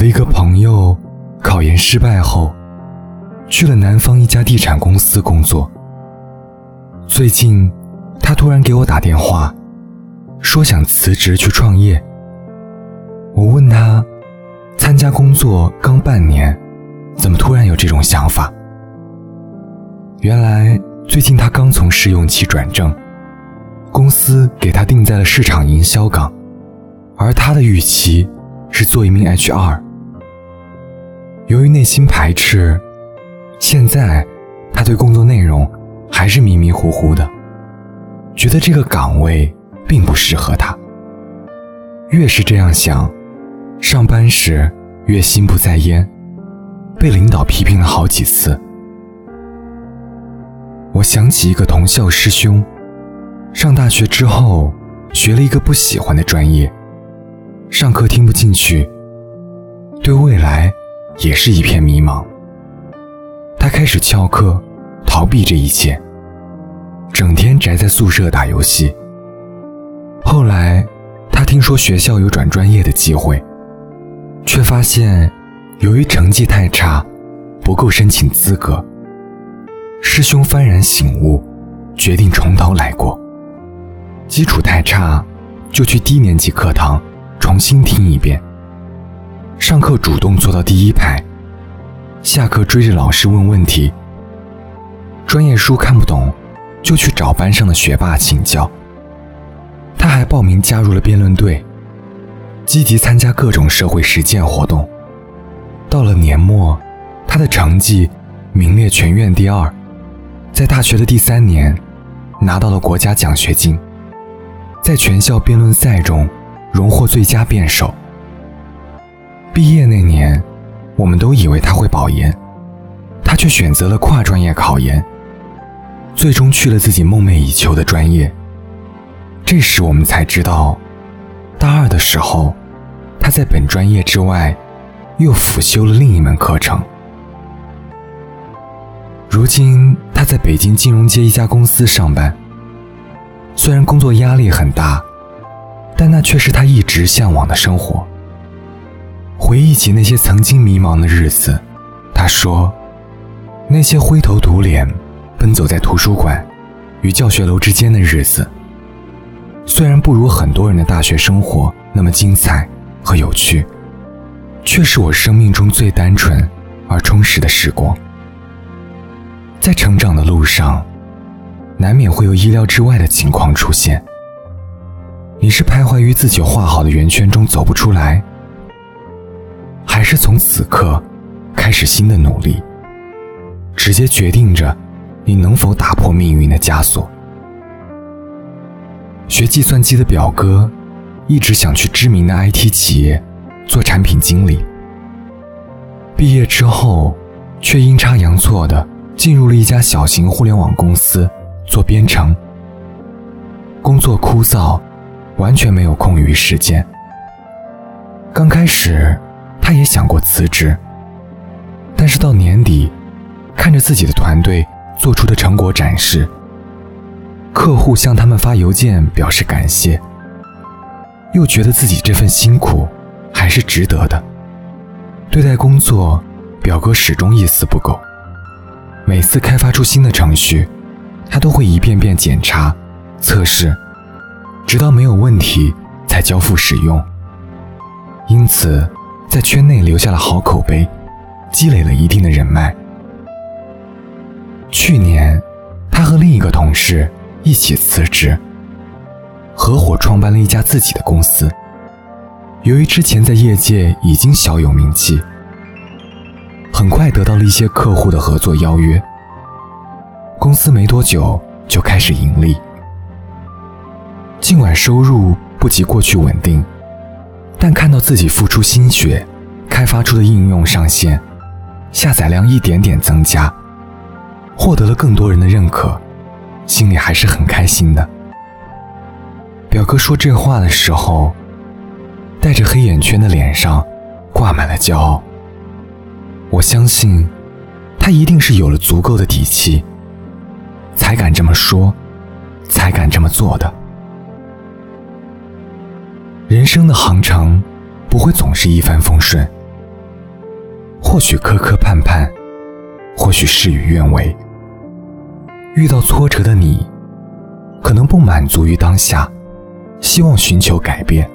的一个朋友考研失败后，去了南方一家地产公司工作。最近，他突然给我打电话，说想辞职去创业。我问他，参加工作刚半年，怎么突然有这种想法？原来最近他刚从试用期转正，公司给他定在了市场营销岗，而他的预期。是做一名 HR。由于内心排斥，现在他对工作内容还是迷迷糊糊的，觉得这个岗位并不适合他。越是这样想，上班时越心不在焉，被领导批评了好几次。我想起一个同校师兄，上大学之后学了一个不喜欢的专业。上课听不进去，对未来也是一片迷茫。他开始翘课，逃避这一切，整天宅在宿舍打游戏。后来，他听说学校有转专业的机会，却发现由于成绩太差，不够申请资格。师兄幡然醒悟，决定从头来过。基础太差，就去低年级课堂。重新听一遍。上课主动坐到第一排，下课追着老师问问题。专业书看不懂，就去找班上的学霸请教。他还报名加入了辩论队，积极参加各种社会实践活动。到了年末，他的成绩名列全院第二，在大学的第三年，拿到了国家奖学金。在全校辩论赛中。荣获最佳辩手。毕业那年，我们都以为他会保研，他却选择了跨专业考研，最终去了自己梦寐以求的专业。这时我们才知道，大二的时候，他在本专业之外，又辅修了另一门课程。如今他在北京金融街一家公司上班，虽然工作压力很大。但那却是他一直向往的生活。回忆起那些曾经迷茫的日子，他说：“那些灰头土脸、奔走在图书馆与教学楼之间的日子，虽然不如很多人的大学生活那么精彩和有趣，却是我生命中最单纯而充实的时光。”在成长的路上，难免会有意料之外的情况出现。你是徘徊于自己画好的圆圈中走不出来，还是从此刻开始新的努力，直接决定着你能否打破命运的枷锁？学计算机的表哥一直想去知名的 IT 企业做产品经理，毕业之后却阴差阳错的进入了一家小型互联网公司做编程，工作枯燥。完全没有空余时间。刚开始，他也想过辞职，但是到年底，看着自己的团队做出的成果展示，客户向他们发邮件表示感谢，又觉得自己这份辛苦还是值得的。对待工作，表哥始终一丝不苟。每次开发出新的程序，他都会一遍遍检查、测试。直到没有问题才交付使用，因此在圈内留下了好口碑，积累了一定的人脉。去年，他和另一个同事一起辞职，合伙创办了一家自己的公司。由于之前在业界已经小有名气，很快得到了一些客户的合作邀约，公司没多久就开始盈利。尽管收入不及过去稳定，但看到自己付出心血开发出的应用上线，下载量一点点增加，获得了更多人的认可，心里还是很开心的。表哥说这话的时候，带着黑眼圈的脸上挂满了骄傲。我相信，他一定是有了足够的底气，才敢这么说，才敢这么做的。人生的航程不会总是一帆风顺，或许磕磕绊绊，或许事与愿违。遇到挫折的你，可能不满足于当下，希望寻求改变。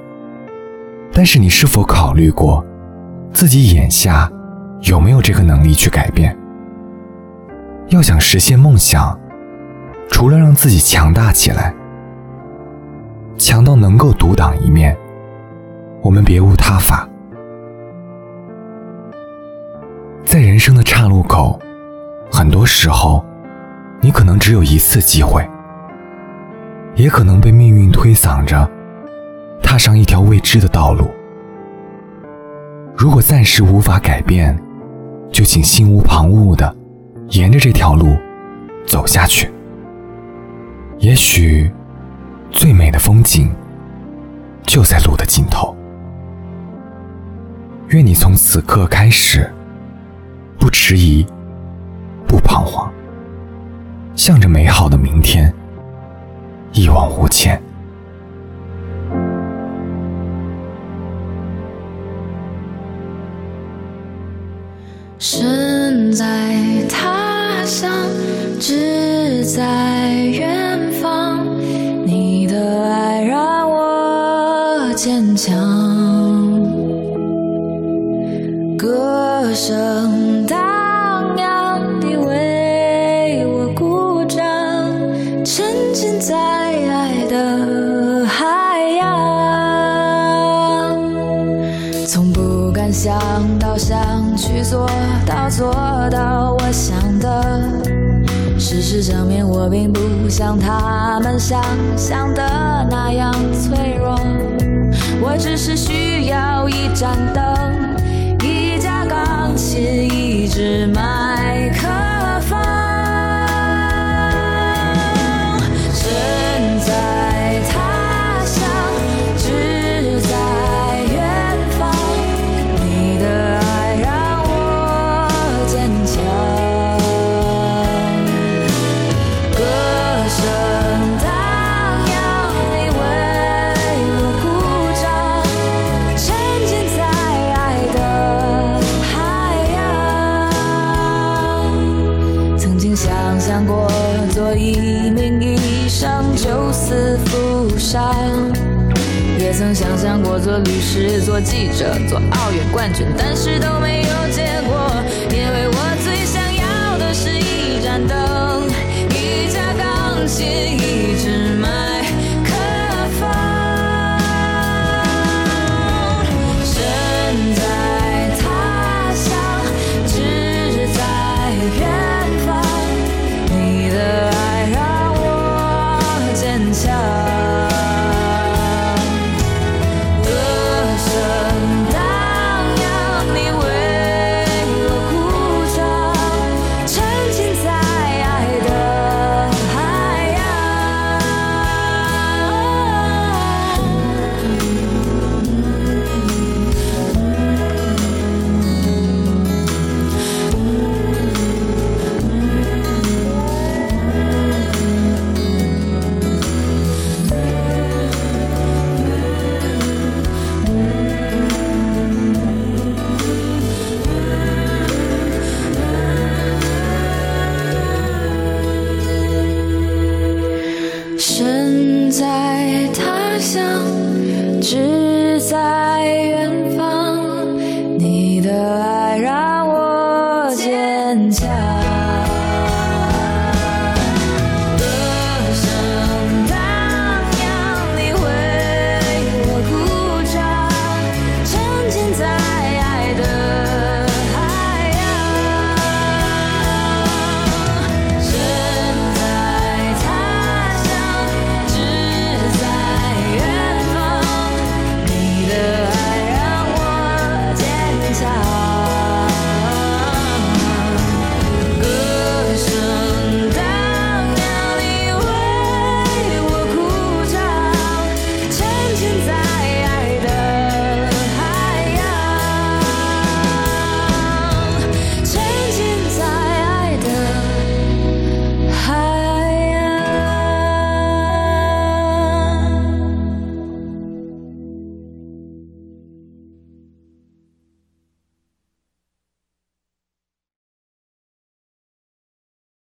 但是你是否考虑过，自己眼下有没有这个能力去改变？要想实现梦想，除了让自己强大起来，强到能够独当一面，我们别无他法。在人生的岔路口，很多时候，你可能只有一次机会，也可能被命运推搡着，踏上一条未知的道路。如果暂时无法改变，就请心无旁骛的沿着这条路走下去。也许，最美的风景就在路的尽头。愿你从此刻开始。不迟疑，不彷徨，向着美好的明天一往无前。身在他乡，志在远方，你的爱让我坚强。证明我并不像他们想象的那样脆弱，我只是需要一盏灯。一架钢琴，一支麦也曾想象过做律师、做记者、做奥运冠军，但是都没有结果，